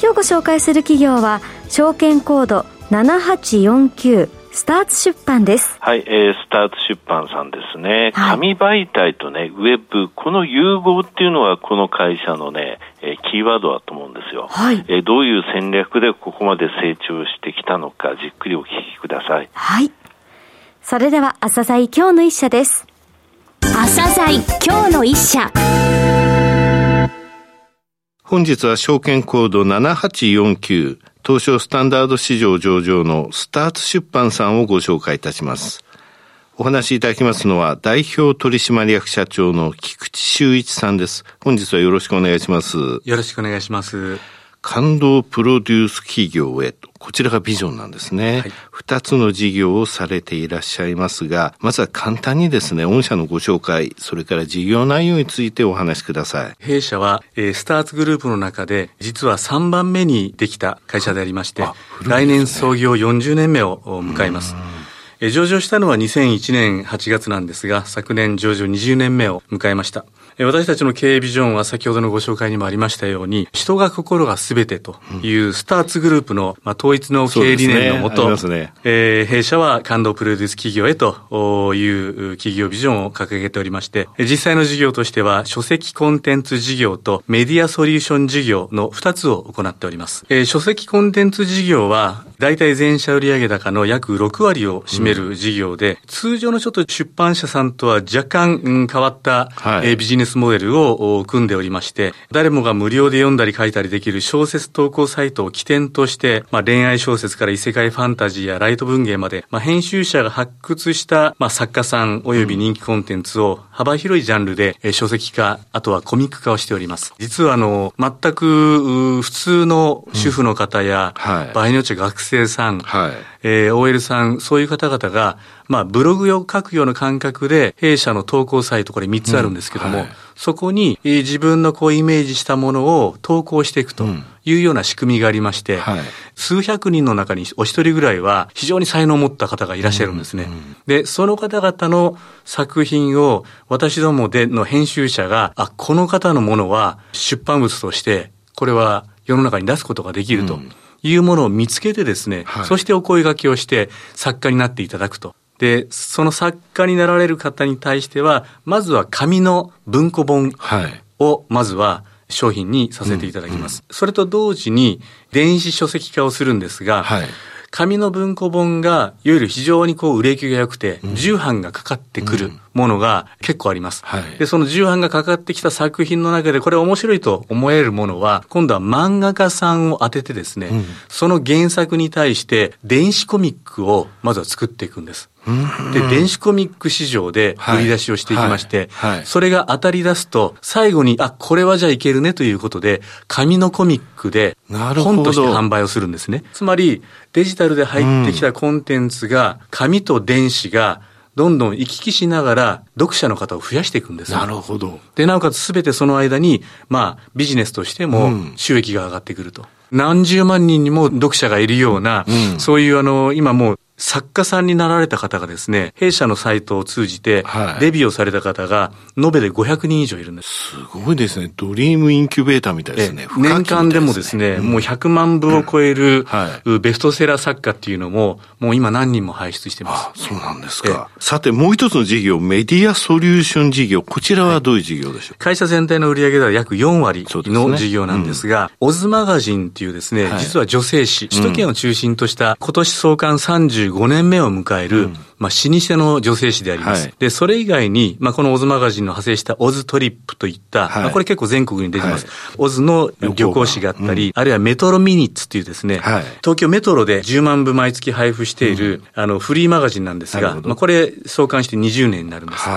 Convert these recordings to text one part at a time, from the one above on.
今日ご紹介する企業は証券コード7849スターツ出版です。はい、えー、スターツ出版さんですね。紙媒体とね、ウェブ、この融合っていうのはこの会社のね、えー、キーワードだと思うんですよ。はい。えー、どういう戦略でここまで成長してきたのか、じっくりお聞きください。はい。それでは、朝鮮今日の一社です。朝鮮今日の一社。本日は証券コード7849東証スタンダード市場上場のスターツ出版さんをご紹介いたします。お話しいただきますのは代表取締役社長の菊池修一さんです。本日はよろしくお願いします。よろしくお願いします。感動プロデュース企業へと、こちらがビジョンなんですね。二、はい、つの事業をされていらっしゃいますが、まずは簡単にですね、御社のご紹介、それから事業内容についてお話しください。弊社は、えー、スターツグループの中で、実は3番目にできた会社でありまして、ね、来年創業40年目を迎えます。上場したのは2001年8月なんですが、昨年上場20年目を迎えました。私たちの経営ビジョンは先ほどのご紹介にもありましたように、人が心が全てというスターツグループの、まあ、統一の経営理念のもと、ね。えー、弊社は感動プロデュース企業へという企業ビジョンを掲げておりまして、実際の事業としては書籍コンテンツ事業とメディアソリューション事業の2つを行っております。えー、書籍コンテンツ事業は大体全社売上高の約6割を占める事業で、うん、通常のちょっと出版社さんとは若干、うん、変わった、はい、えー、ビジネスモデルを組んでおりまして、誰もが無料で読んだり書いたりできる小説投稿サイトを起点として、まあ、恋愛小説から異世界ファンタジーやライト文芸まで、まあ、編集者が発掘した、まあ、作家さん及び人気コンテンツを幅広いジャンルで、えー、書籍化、あとはコミック化をしております。実はあの、全く普通の主婦の方や、うん。はい、場合によっては学生さん、はい、えー、OL さん、そういう方々が、まあ、ブログを書くような感覚で、弊社の投稿サイト、これ3つあるんですけども、うんはい、そこに、えー、自分のこうイメージしたものを投稿していくというような仕組みがありまして、うんはい、数百人の中にお一人ぐらいは非常に才能を持った方がいらっしゃるんですね。うんうん、で、その方々の作品を私どもでの編集者が、あ、この方のものは出版物として、これは世の中に出すことができると。うんいうものを見つけてですね、はい、そしてお声掛けをして作家になっていただくと。で、その作家になられる方に対しては、まずは紙の文庫本を、まずは商品にさせていただきます。うんうん、それと同時に、電子書籍化をするんですが、はい。紙の文庫本が、いわゆる非常にこう売れ行きが良くて、重版がかかってくるものが結構あります。はい、で、その重版がかかってきた作品の中で、これ面白いと思えるものは、今度は漫画家さんを当ててですね、うん、その原作に対して電子コミックをまずは作っていくんです。で、電子コミック市場で売り出しをしていきまして、それが当たり出すと、最後に、あ、これはじゃあいけるねということで、紙のコミックで本として販売をするんですね。つまり、デジタルで入ってきたコンテンツが、紙と電子が、どんどん行き来しながら読者の方を増やしていくんですなるほど。で、なおかつすべてその間に、まあ、ビジネスとしても収益が上がってくると。何十万人にも読者がいるような、うん、そういうあの、今もう作家さんになられた方がですね、弊社のサイトを通じて、デビューをされた方が、延べで500人以上いるんです。すごいですね。ドリームインキュベーターみたいですね。年間でもですね、うん、もう100万部を超える、ベストセラー作家っていうのも、もう今何人も輩出してます。あ、そうなんですか。さて、もう一つの事業、メディアソリューション事業。こちらはどういう事業でしょう、会社全体の売上では約4割の事業なんですが、すねうん、オズマガジンっていうですね、実は女性誌、首都圏を中心とした今年創刊35年目を迎える、うん、まあ、老舗の女性誌であります。はい、で、それ以外に、まあ、このオズマガジンの派生したオズトリップといった、はい、まあ、これ結構全国に出てます。はい、オズの旅行誌があったり、うん、あるいはメトロミニッツっていうですね、東京メトロで10万部毎月配布している、うん、あの、フリーマガジンなんですが、まあ、これ創刊して20年になるんです。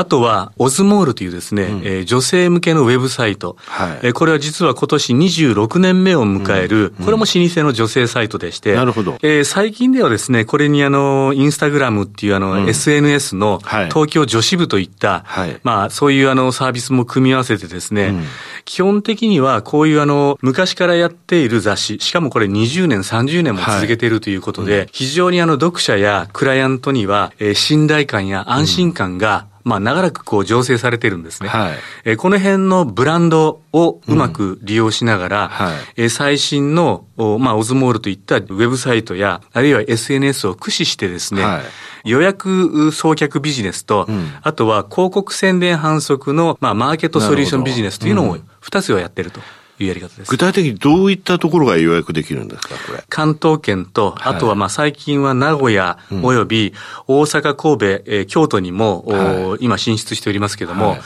あとは、オズモールというですね、うん、えー、女性向けのウェブサイト。はい、えー、これは実は今年26年目を迎える、うん、これも老舗の女性サイトでして、なるほど。えー、最近ではですね、これにあの、インスタグラムっていうあの、うん、SNS の東京女子部といった、はい、まあ、そういうあの、サービスも組み合わせてですね、基本的にはこういうあの、昔からやっている雑誌、しかもこれ20年、30年も続けているということで、はい、非常にあの、読者やクライアントには、えー、信頼感や安心感が、まあ、長らくこう、醸成されてるんですね。はい、えー、この辺のブランドをうまく利用しながら、うんはい、えー、最新の、まあ、オズモールといったウェブサイトや、あるいは SNS を駆使してですね、はい。予約送客ビジネスと、うん、あとは広告宣伝反則の、まあ、マーケットソリューションビジネスというのを二つをやってると。いうやり方です。具体的にどういったところが予約できるんですか、これ？関東圏と、あとはまあ最近は名古屋および大阪、神戸、えー、京都にも、はい、今進出しておりますけれども、はい。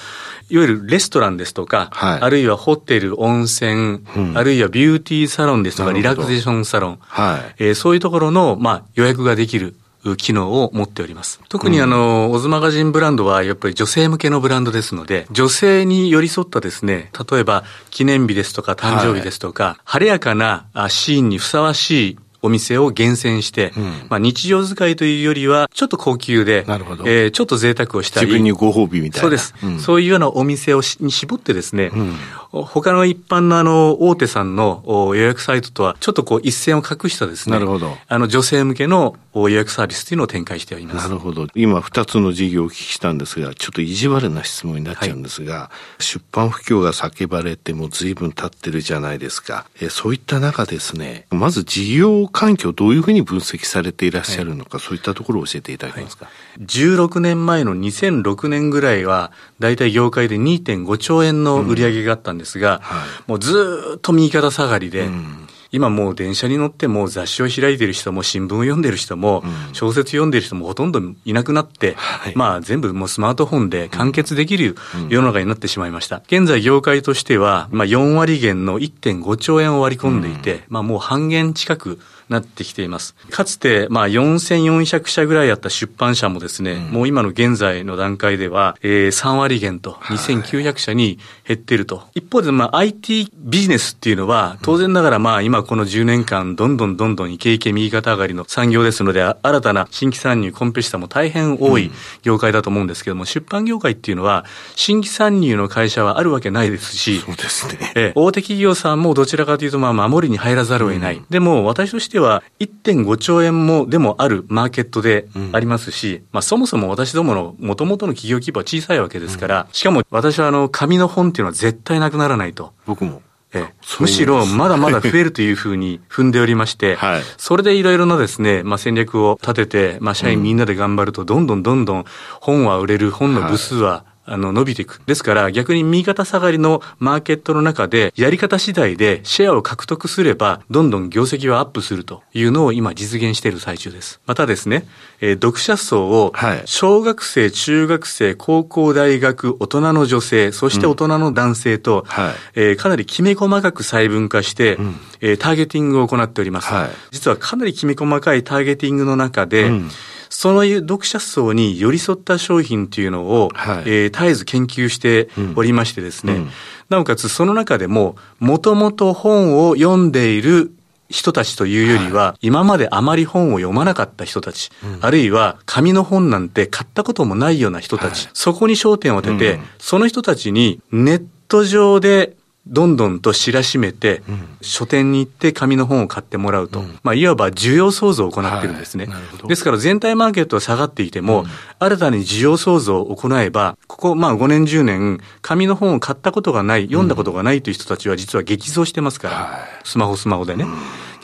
いわゆるレストランですとか、はい、あるいはホテル、温泉、うん、あるいはビューティーサロンですとか、リラクゼーションサロン、はい。えー、そういうところの、まあ、予約ができる機能を持っております。特にあの、オズマガジンブランドはやっぱり女性向けのブランドですので、女性に寄り添ったですね、例えば記念日ですとか誕生日ですとか、はい、晴れやかなシーンにふさわしいお店を厳選して、うん、まあ日常使いというよりは、ちょっと高級で、なるほどえー、ちょっと贅沢をしたり。自分にご褒美みたいな。そうです。うん、そういうようなお店をに絞ってですね、うん、他の一般のあの、大手さんの予約サイトとは、ちょっとこう一線を画したですね、なるほど。あの、女性向けの予約サービスというのを展開しております。なるほど。今二つの事業をお聞きしたんですが、ちょっと意地悪な質問になっちゃうんですが、はい、出版不況が叫ばれても随分経ってるじゃないですか。えそういった中ですね、まず事業環境どういうふうに分析されていらっしゃるのか、はい、そういったところを教えていただけますか？はい、16年前の2006年ぐらいは、大体業界で2.5兆円の売り上げがあったんですが、うんはい、もうずっと右肩下がりで、うん。今もう電車に乗っても雑誌を開いてる人も新聞を読んでる人も、小説読んでる人もほとんどいなくなって、まあ全部もうスマートフォンで完結できる世の中になってしまいました。現在業界としては、まあ4割減の1.5兆円を割り込んでいて、まあもう半減近くなってきています。かつて、まあ、4400社ぐらいあった出版社もですね、うん、もう今の現在の段階では、えー、3割減と2900社に減っていると。一方で、まあ、IT ビジネスっていうのは、当然ながら、まあ、今この10年間、どんどんどんどんイケイケ右肩上がりの産業ですので、新たな新規参入、コンペシタも大変多い業界だと思うんですけども、出版業界っていうのは、新規参入の会社はあるわけないですし、そうですね。えー、大手企業さんもどちらかというと、まあ、守りに入らざるを得ない。うん、でも、私としてしては1.5兆円もでもあるマーケットでありますし、うん、まあそもそも私どもの元々の企業規模は小さいわけですから、うん、しかも私はあの紙の本っていうのは絶対なくならないと。僕も。ええ、むしろまだまだ増えるというふうに 踏んでおりまして、はい、それでいろいろなですね、まあ、戦略を立てて、まあ、社員みんなで頑張ると、どんどんどんどん本は売れる、本の部数はあの、伸びていく。ですから、逆に右肩下がりのマーケットの中で、やり方次第でシェアを獲得すれば、どんどん業績はアップするというのを今実現している最中です。またですね、えー、読者層を、小学生、中学生、高校、大学、大人の女性、そして大人の男性と、うんはい、えー、かなりきめ細かく細分化して、うん、えー、ターゲティングを行っております。はい、実はかなりきめ細かいターゲティングの中で、うんその読者層に寄り添った商品というのを、はい、えー、絶えず研究しておりましてですね、うん。うん、なおかつその中でも、もともと本を読んでいる人たちというよりは、はい、今まであまり本を読まなかった人たち、うん、あるいは紙の本なんて買ったこともないような人たち、はい、そこに焦点を当てて、うん、その人たちにネット上でどんどんと知らしめて、うん、書店に行って紙の本を買ってもらうと、うん、まあ、いわば需要創造を行ってるんですね、はい、ですから全体マーケットは下がっていても、うん、新たに需要創造を行えば、ここまあ5年10年、紙の本を買ったことがない、読んだことがないという人たちは実は激増してますから、スマホスマホでね。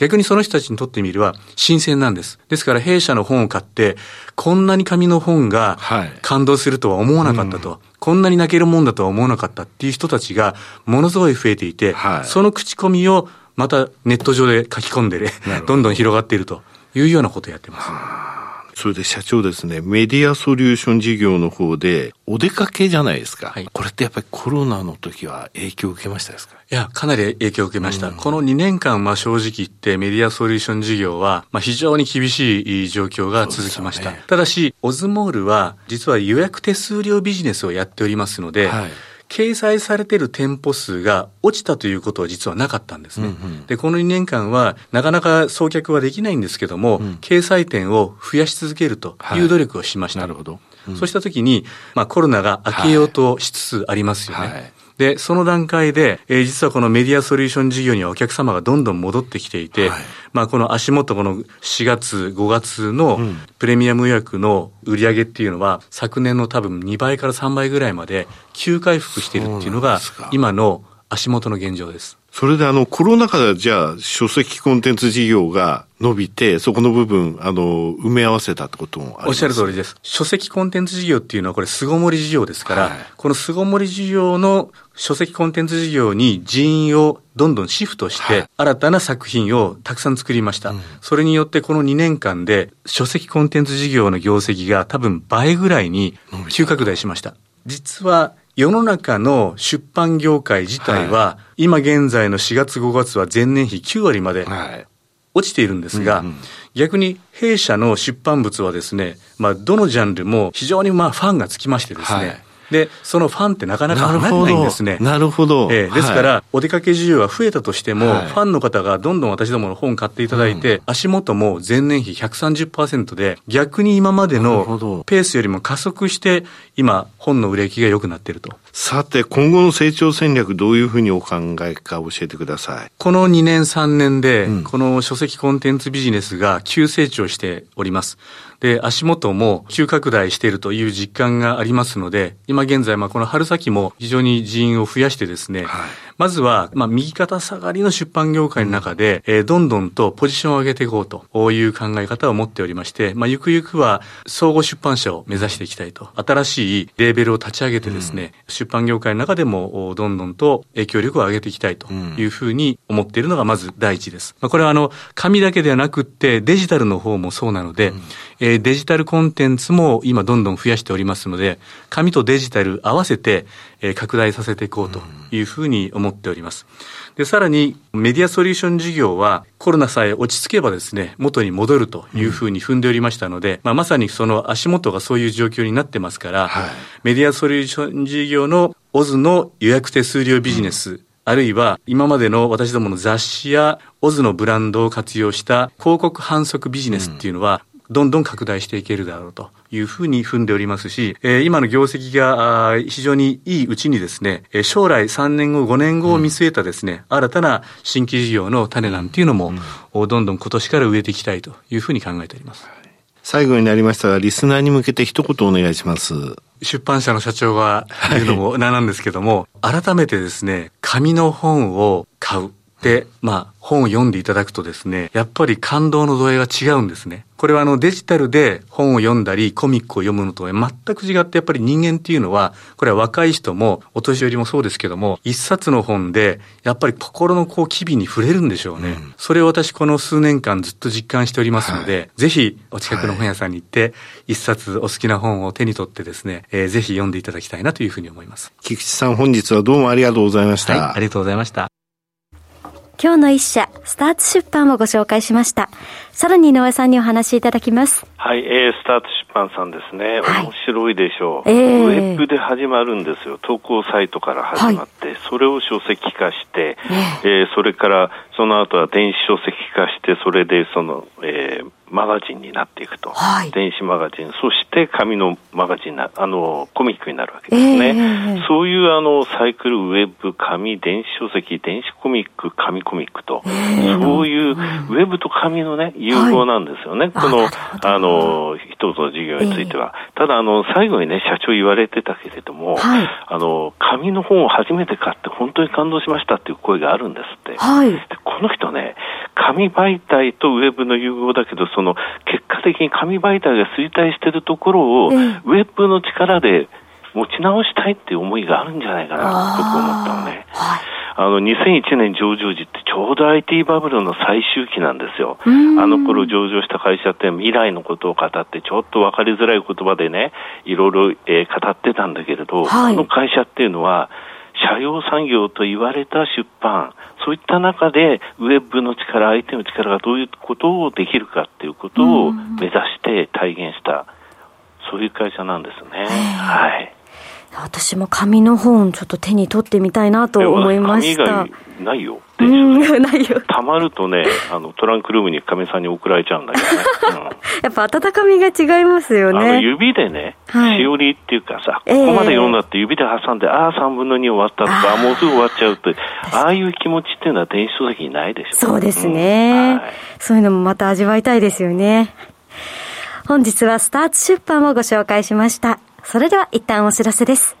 逆にその人たちにとってみれば新鮮なんです。ですから弊社の本を買って、こんなに紙の本が感動するとは思わなかったと。はいうん、こんなに泣けるもんだとは思わなかったっていう人たちがものすごい増えていて、はい、その口コミをまたネット上で書き込んでね、どんどん広がっているというようなことをやってます。それで社長ですね、メディアソリューション事業の方で、お出かけじゃないですか。はい、これってやっぱりコロナの時は影響を受けましたですか？いや、かなり影響を受けました。うん、この2年間、まあ正直言ってメディアソリューション事業は、まあ非常に厳しい状況が続きました。ね、ただし、オズモールは実は予約手数料ビジネスをやっておりますので、はい掲載されている店舗数が落ちたということは実はなかったんですね。うんうん、で、この2年間はなかなか送客はできないんですけども、うん、掲載店を増やし続けるという努力をしました。はい、なるほど。うん、そうしたときに、まあコロナが明けようとしつつありますよね。はいはいで、その段階で、えー、実はこのメディアソリューション事業にはお客様がどんどん戻ってきていて、はい、まあこの足元この4月、5月のプレミアム予約の売り上げっていうのは、昨年の多分2倍から3倍ぐらいまで急回復しているっていうのが、今の足元の現状です。それであの、コロナ禍でじゃあ、書籍コンテンツ事業が伸びて、そこの部分、あの、埋め合わせたってこともあります、おっしゃる通りです。書籍コンテンツ事業っていうのは、これ、巣ごもり事業ですから、はい、この巣ごもり事業の書籍コンテンツ事業に人員をどんどんシフトして、新たな作品をたくさん作りました。それによって、この2年間で、書籍コンテンツ事業の業績が多分倍ぐらいに急拡大しました。実は、世の中の出版業界自体は、はい、今現在の4月5月は前年比9割まで落ちているんですが、逆に弊社の出版物はですね、まあ、どのジャンルも非常にまあファンがつきましてですね、はいで、そのファンってなかなか離れないんですね。なるほど。えー、ですから、はい、お出かけ需要が増えたとしても、はい、ファンの方がどんどん私どもの本買っていただいて、うん、足元も前年比130%で、逆に今までのペースよりも加速して、今、本の売れ行きが良くなっていると。さて、今後の成長戦略、どういうふうにお考えか教えてください。この2年3年で、うん、この書籍コンテンツビジネスが急成長しております。で、足元も急拡大しているという実感がありますので、今現在、まあ、この春先も非常に人員を増やしてですね、はい、まずは、まあ、右肩下がりの出版業界の中で、えー、どんどんとポジションを上げていこうという考え方を持っておりまして、まあ、ゆくゆくは総合出版社を目指していきたいと。新しいレーベルを立ち上げてですね、うん、出版業界の中でもどんどんと影響力を上げていきたいというふうに思っているのがまず第一です。まあ、これはあの、紙だけではなくってデジタルの方もそうなので、うん、えー、デジタルコンテンツも今どんどん増やしておりますので、紙とデジタル合わせて、え拡大させていこうというふうに思っております。で、さらにメディアソリューション事業はコロナさえ落ち着けばですね、元に戻るというふうに踏んでおりましたので、まあ、まさにその足元がそういう状況になってますから、はい、メディアソリューション事業のオズの予約手数料ビジネス、うん。あるいは今までの私どもの雑誌やオズのブランドを活用した広告反則ビジネスっていうのは、どんどん拡大していけるだろうというふうに踏んでおりますし、えー、今の業績が非常にいいうちにですね、将来3年後、5年後を見据えたですね、うん、新たな新規事業の種なんていうのも、うん、どんどん今年から植えていきたいというふうに考えております。最後になりましたが、リスナーに向けて一言お願いします。出版社の社長が言うのもなんなんですけども、はい、改めてですね、紙の本を買う。で、まあ、本を読んでいただくとですね、やっぱり感動の度合いが違うんですね。これはあのデジタルで本を読んだりコミックを読むのとは全く違ってやっぱり人間っていうのは、これは若い人もお年寄りもそうですけども、一冊の本でやっぱり心のこう機微に触れるんでしょうね。うん、それを私この数年間ずっと実感しておりますので、はい、ぜひお近くの本屋さんに行って、一冊お好きな本を手に取ってですね、えー、ぜひ読んでいただきたいなというふうに思います。菊池さん本日はどうもありがとうございました。はい、ありがとうございました。今日の一社、スターツ出版をご紹介しました。さらに井上さんにお話しいただきます。はい、えー、スタート出版さんですね。はい、面白いでしょう、えー、ウェブで始まるんですよ。投稿サイトから始まって、はい、それを書籍化して、えー、えー、それからその後は電子書籍化して、それでその、えー、マガジンになっていくと、はい、電子マガジン、そして紙のマガジンな、あのコミックになるわけですね、えー、そういうあのサイクル、ウェブ、紙、電子書籍、電子コミック、紙コミックと、えー、そういうウェブと紙のね、融合なんですよね、はい、このあの一つの事業については。えー、ただあの、最後にね、社長言われてたけれども、はい、あの紙の本を初めて買って、本当に感動しましたっていう声があるんですって。はい、この人ね、紙媒体とウェブの融合だけど、その結果的に紙媒体が衰退しているところを、ウェブの力で持ち直したいっていう思いがあるんじゃないかなと思ったのね。はい。あの、2001年上場時ってちょうど IT バブルの最終期なんですよ。あの頃上場した会社って未来のことを語ってちょっと分かりづらい言葉でね、いろいろ、えー、語ってたんだけれど、はい、この会社っていうのは、社用産業と言われた出版、そういった中で、ウェブの力、相手の力がどういうことをできるかっていうことを目指して体現した、そういう会社なんですね。はい。私も紙の本ちょっと手に取ってみたいなと思いました。紙がないよ。うん、ないよ。たまるとね、あの、トランクルームに亀さんに送られちゃうんだけどね。うん、やっぱ温かみが違いますよね。あの、指でね、はい、しおりっていうかさ、ここまで読んだって指で挟んで、ああ、3分の2終わったとか、もうすぐ終わっちゃうって、ああいう気持ちっていうのは電子書籍にないでしょ。そうですね、うんはい、そういうのもまた味わいたいですよね。本日はスターツ出版をご紹介しました。それでは一旦お知らせです。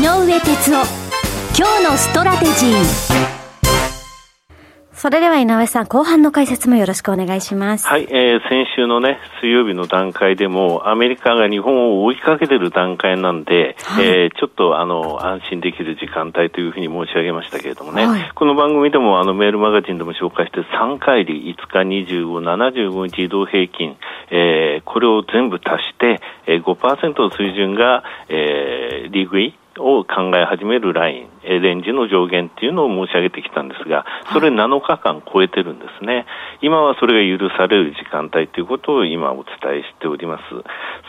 上哲夫。今日のストラテジー。それでは井上さん、後半の解説もよろしくお願いします。はい、えー、先週のね、水曜日の段階でも、アメリカが日本を追いかけてる段階なんで、はい、えー、ちょっとあの、安心できる時間帯というふうに申し上げましたけれどもね、はい、この番組でもあの、メールマガジンでも紹介して3回で5日25、75日移動平均、えー、これを全部足して、えー、5%の水準が、えー、リーグイを考え始めるライン、レンジの上限っていうのを申し上げてきたんですが、それ7日間超えてるんですね。今はそれが許される時間帯ということを今お伝えしております。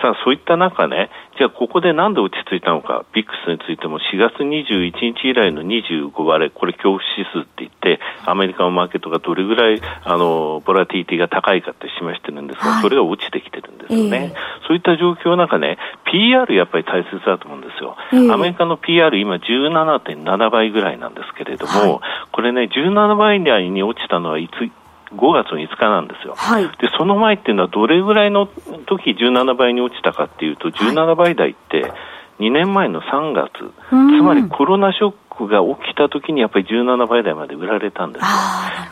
さあ、そういった中ね、じゃあここでなんで落ち着いたのか、ビックスについても4月21日以来の25割れ、これ恐怖指数って言って、アメリカのマーケットがどれぐらい、あの、ボラティティが高いかって示してるんですが、それが落ちてきてるんですよね。そういった状況の中ね、PR やっぱり大切だと思うんですよ。アメリカの PR 今17.7倍ぐらいなんですけれども、これね、17倍台に落ちたのはいつ、5月の5日なんですよ、はい、でその前っていうのはどれぐらいの時17倍に落ちたかっていうと17倍台って2年前の3月、つまりコロナショックが起きた時にやっぱり17倍台まで売られたんですよ。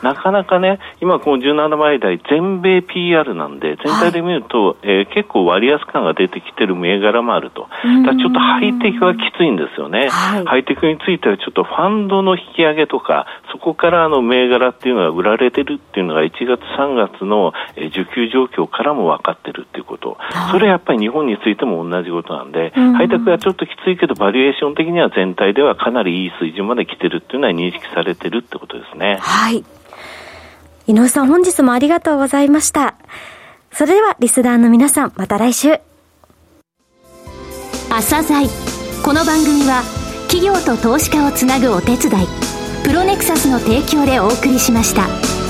なかなかね、今この17倍台全米 PR なんで、全体で見ると、はい、えー、結構割安感が出てきてる銘柄もあると。だちょっとハイテクはきついんですよね。ハイテクについてはちょっとファンドの引き上げとか、そこからあの銘柄っていうのが売られてるっていうのが1月3月の需給状況からも分かってるっていうこと。それはやっぱり日本についても同じことなんで、ハイテクはちょっときついけど、バリエーション的には全体ではかなりいい水準まで来てるっていうのは認識されてるってことですね。はい。井上さん本日もありがとうございました。それではリスナーの皆さん、また来週。朝鮮この番組は企業と投資家をつなぐお手伝い、プロネクサスの提供でお送りしました。